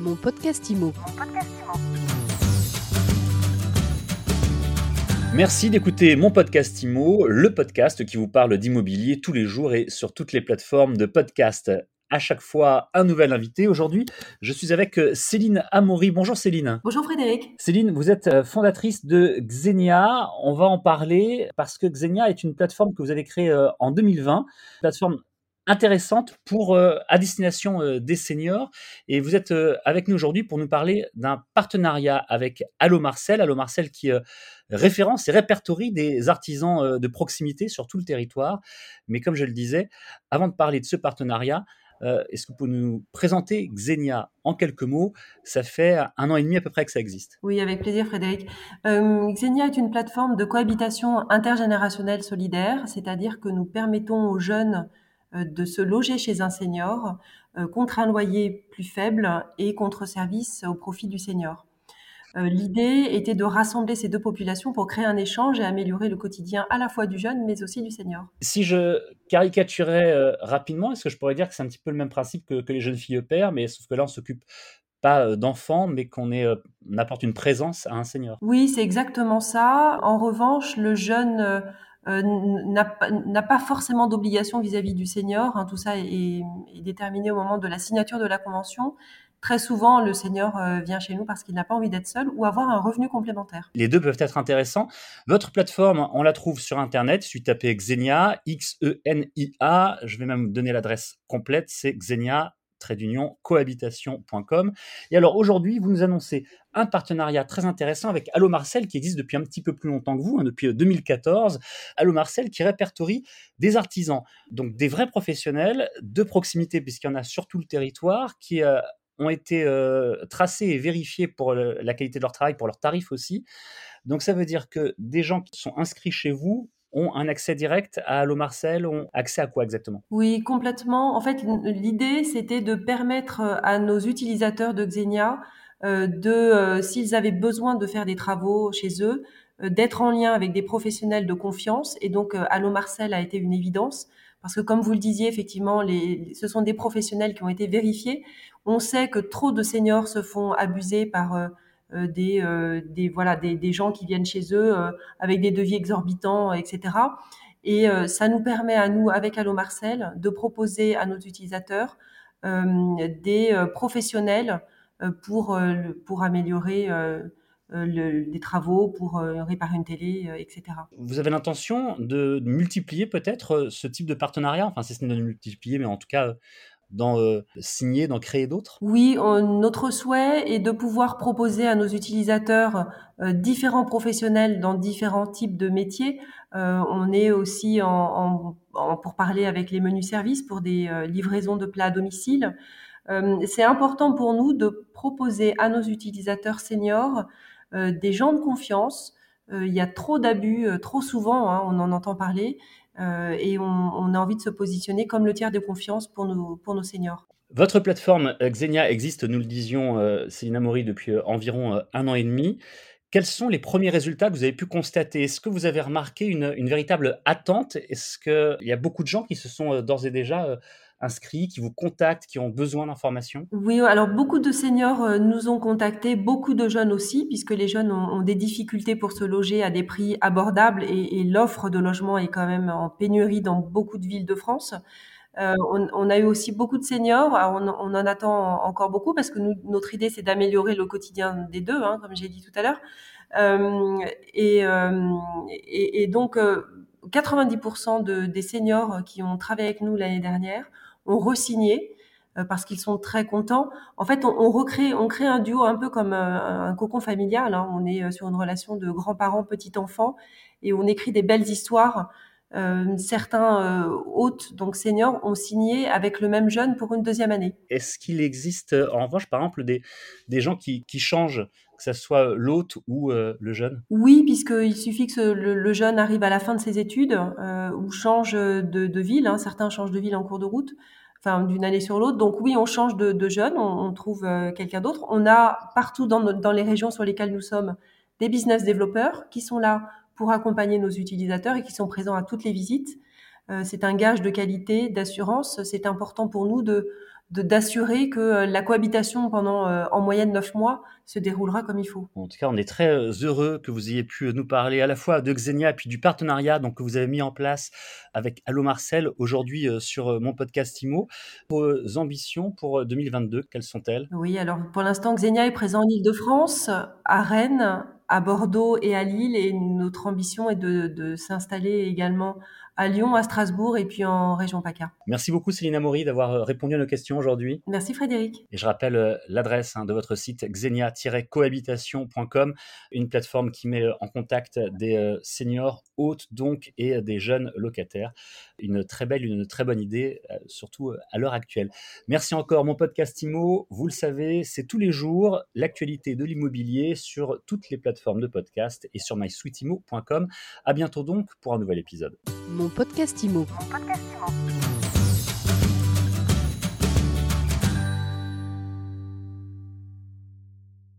Mon podcast IMO. Merci d'écouter mon podcast IMO, le podcast qui vous parle d'immobilier tous les jours et sur toutes les plateformes de podcast. À chaque fois, un nouvel invité. Aujourd'hui, je suis avec euh, Céline Amaury. Bonjour Céline. Bonjour Frédéric. Céline, vous êtes euh, fondatrice de Xenia. On va en parler parce que Xenia est une plateforme que vous avez créée euh, en 2020, plateforme intéressante pour à destination des seniors et vous êtes avec nous aujourd'hui pour nous parler d'un partenariat avec Allo Marcel, Allo Marcel qui référence et répertorie des artisans de proximité sur tout le territoire. Mais comme je le disais, avant de parler de ce partenariat, euh, est-ce que vous pouvez nous présenter Xenia en quelques mots? Ça fait un an et demi à peu près que ça existe. Oui, avec plaisir Frédéric. Euh, Xenia est une plateforme de cohabitation intergénérationnelle solidaire, c'est-à-dire que nous permettons aux jeunes euh, de se loger chez un senior contre un loyer plus faible et contre service au profit du senior. Euh, l'idée était de rassembler ces deux populations pour créer un échange et améliorer le quotidien à la fois du jeune, mais aussi du senior. Si je caricaturais euh, rapidement, est-ce que je pourrais dire que c'est un petit peu le même principe que, les jeunes filles père, mais sauf que là, on s'occupe pas euh, d'enfants, mais qu'on apporte une présence à un senior? Oui, c'est exactement ça. En revanche, le jeune n'a pas forcément d'obligation vis-à-vis du senior. Hein. tout ça est, déterminé au moment de la signature de la convention. Très souvent, le senior euh, vient chez nous parce qu'il n'a pas envie d'être seul ou avoir un revenu complémentaire. Les deux peuvent être intéressants. Votre plateforme, on la trouve sur Internet. Si vous tapez Xenia, X-E-N-I-A, je vais même donner l'adresse complète, c'est Xenia cohabitation.com. Et alors aujourd'hui, vous nous annoncez un partenariat très intéressant avec Allo Marcel qui existe depuis un petit peu plus longtemps que vous, hein, depuis 2014. Euh, Allo Marcel qui répertorie des artisans, donc des vrais professionnels de proximité puisqu'il y en a sur tout le territoire qui euh, ont été euh, tracés et vérifiés pour la qualité de leur travail, pour leurs tarifs aussi. Donc ça veut dire que des gens qui sont inscrits chez vous ont un accès direct à Allo Marcel, ont accès à quoi exactement? Oui, complètement. En fait, l'idée, c'était de permettre euh, à nos utilisateurs de Xenia euh, de, s'ils avaient besoin de faire des travaux chez eux, d'être en lien avec des professionnels de confiance. Et donc, Allo Marcel a été une évidence. Parce que comme vous le disiez, effectivement, les, ce sont des professionnels qui ont été vérifiés. On sait que trop de seniors se font abuser par euh, euh, des, euh, des, voilà, des, des, gens qui viennent chez eux avec des devis exorbitants, etc. Et ça nous permet à nous, avec Allo Marcel, de proposer à nos utilisateurs des professionnels pour, pour améliorer euh, des travaux pour euh, réparer une télé, euh, etc. Vous avez l'intention de multiplier peut-être ce type de partenariat, enfin si ce n'est de multiplier, mais en tout cas d'en signer, d'en créer d'autres? Oui, notre souhait est de pouvoir proposer à nos utilisateurs différents professionnels dans différents types de métiers. on est aussi en, pour parler avec les menus services pour des livraisons de plats à domicile. C'est important pour nous de proposer à nos utilisateurs seniors euh, des gens de confiance. Euh, il y a trop d'abus, euh, trop souvent, hein, on en entend parler, et on, a envie de se positionner comme le tiers de confiance pour nos, pour nos seniors. Votre plateforme Xenia existe, nous le disions, Céline Maury, depuis environ un an et demi. Quels sont les premiers résultats que vous avez pu constater? Est-ce que vous avez remarqué une, une véritable attente? Est-ce qu'il y a beaucoup de gens qui se sont d'ores et déjà inscrits, qui vous contactent, qui ont besoin d'informations? Oui, alors beaucoup de seniors euh, nous ont contactés, beaucoup de jeunes aussi, puisque les jeunes ont, des difficultés pour se loger à des prix abordables et, l'offre de logement est quand même en pénurie dans beaucoup de villes de France. Euh, on, a eu aussi beaucoup de seniors, on, en attend encore beaucoup parce que notre idée c'est d'améliorer le quotidien des deux, hein, comme j'ai dit tout à l'heure. Euh, et, donc 90% des seniors qui ont travaillé avec nous l'année dernière ont re-signé euh, parce qu'ils sont très contents. En fait, on, recrée, on crée un duo un peu comme euh, un, cocon familial. Hein. On est euh, sur une relation de grands-parents, petits-enfants, et on écrit des belles histoires. certains hôtes, donc seniors, ont signé avec le même jeune pour une deuxième année. Est-ce qu'il existe en revanche, par exemple, des, des gens qui, qui changent que ce soit l'hôte ou le jeune? Oui, puisqu'il suffit que le, jeune arrive à la fin de ses études ou change de, ville. Hein. Certains changent de ville en cours de route enfin d'une année sur l'autre. Donc oui, on change de, de jeune, on, trouve euh, quelqu'un d'autre. On a partout dans, dans, les régions sur lesquelles nous sommes des business développeurs qui sont là pour accompagner nos utilisateurs et qui sont présents à toutes les visites. Euh, c'est un gage de qualité, d'assurance. C'est important pour nous de d'assurer que la cohabitation pendant en moyenne neuf mois se déroulera comme il faut. En tout cas, on est très heureux que vous ayez pu nous parler à la fois de Xenia et puis du partenariat donc, que vous avez mis en place avec Allo Marcel aujourd'hui sur mon podcast IMO. Vos ambitions pour 2022, quelles sont-elles? Oui, alors pour l'instant, Xenia est présent en Ile-de-France, à Rennes, à Bordeaux et à Lille. Et notre ambition est de, s'installer également à Lyon, à Strasbourg et puis en région PACA. Merci beaucoup Céline Amaury d'avoir euh, répondu à nos questions aujourd'hui. Merci Frédéric. Et je rappelle euh, l'adresse hein, de votre site xenia-cohabitation.com, une plateforme qui met euh, en contact des seniors, hôtes donc et des jeunes locataires. Une très belle, une très bonne idée, surtout à l'heure actuelle. Merci encore mon podcast IMO. Vous le savez, c'est tous les jours l'actualité de l'immobilier sur toutes les plateformes de podcast et sur mysweetimo.com. À bientôt donc pour un nouvel épisode. Mon podcast Imo.